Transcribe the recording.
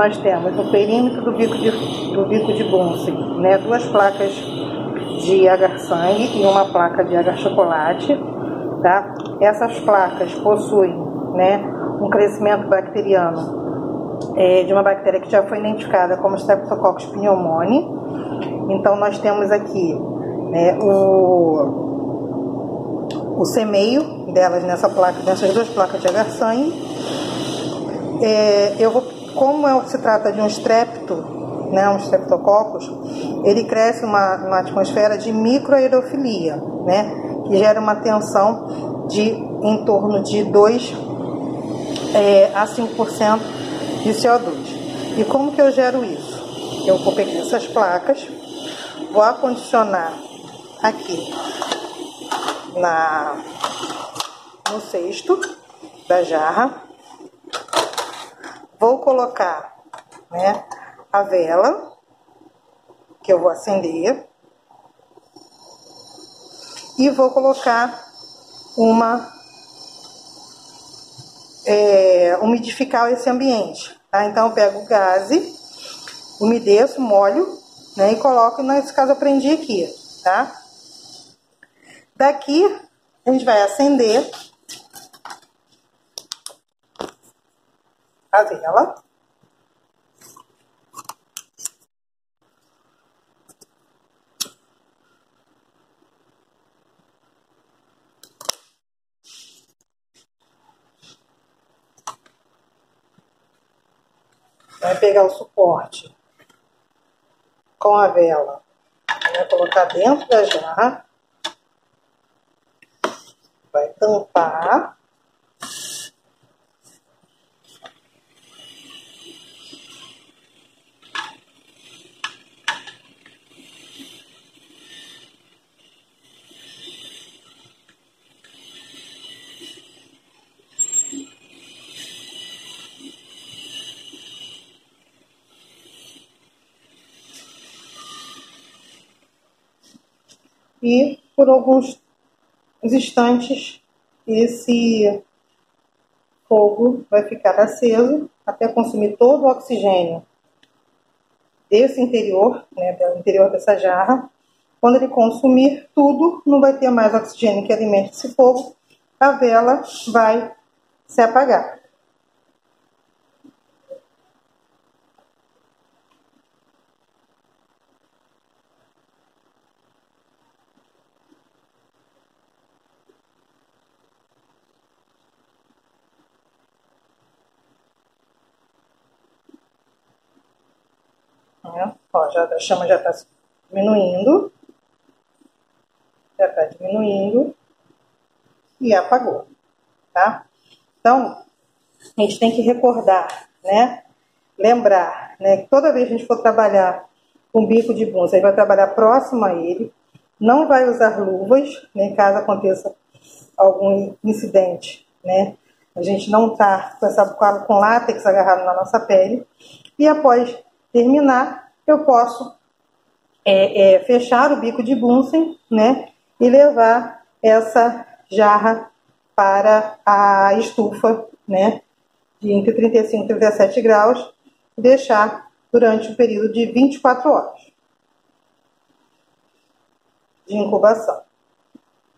nós temos no perímetro do bico de, do bico de Bunsen, né, duas placas de agar-sangue e uma placa de agar-chocolate. Tá? Essas placas possuem né, um crescimento bacteriano é, de uma bactéria que já foi identificada como Streptococcus pneumoniae. Então, nós temos aqui né, o, o semeio delas nessa placa, nessas duas placas de agar-sangue. É, eu vou, como é, se trata de um estrepto né, um streptococcus, ele cresce uma, uma atmosfera de microaerofilia, né, que gera uma tensão de em torno de 2 é, a 5% de CO2. E como que eu gero isso? Eu vou pegar essas placas, vou acondicionar aqui na, no cesto da jarra, vou colocar né, a vela, que eu vou acender, e vou colocar uma é, umidificar esse ambiente. Tá? Então eu pego o gaze, umedeço, molho, né, e coloco, nesse caso eu prendi aqui, tá? Daqui a gente vai acender a vela. vai pegar o suporte com a vela, vai colocar dentro da jarra, vai tampar. E por alguns instantes esse fogo vai ficar aceso até consumir todo o oxigênio desse interior, né, do interior dessa jarra. Quando ele consumir tudo, não vai ter mais oxigênio que alimente esse fogo, a vela vai se apagar. Né? Ó, já, a chama já está diminuindo. Já está diminuindo. E apagou. Tá? Então, a gente tem que recordar, né? Lembrar, né? Que toda vez que a gente for trabalhar com bico de bunça, a gente vai trabalhar próximo a ele. Não vai usar luvas, né? Caso aconteça algum incidente, né? A gente não tá com, essa, com látex agarrado na nossa pele. E após terminar, eu posso é, é, fechar o bico de Bunsen, né, e levar essa jarra para a estufa, né, de entre 35 e 37 graus, e deixar durante um período de 24 horas de incubação.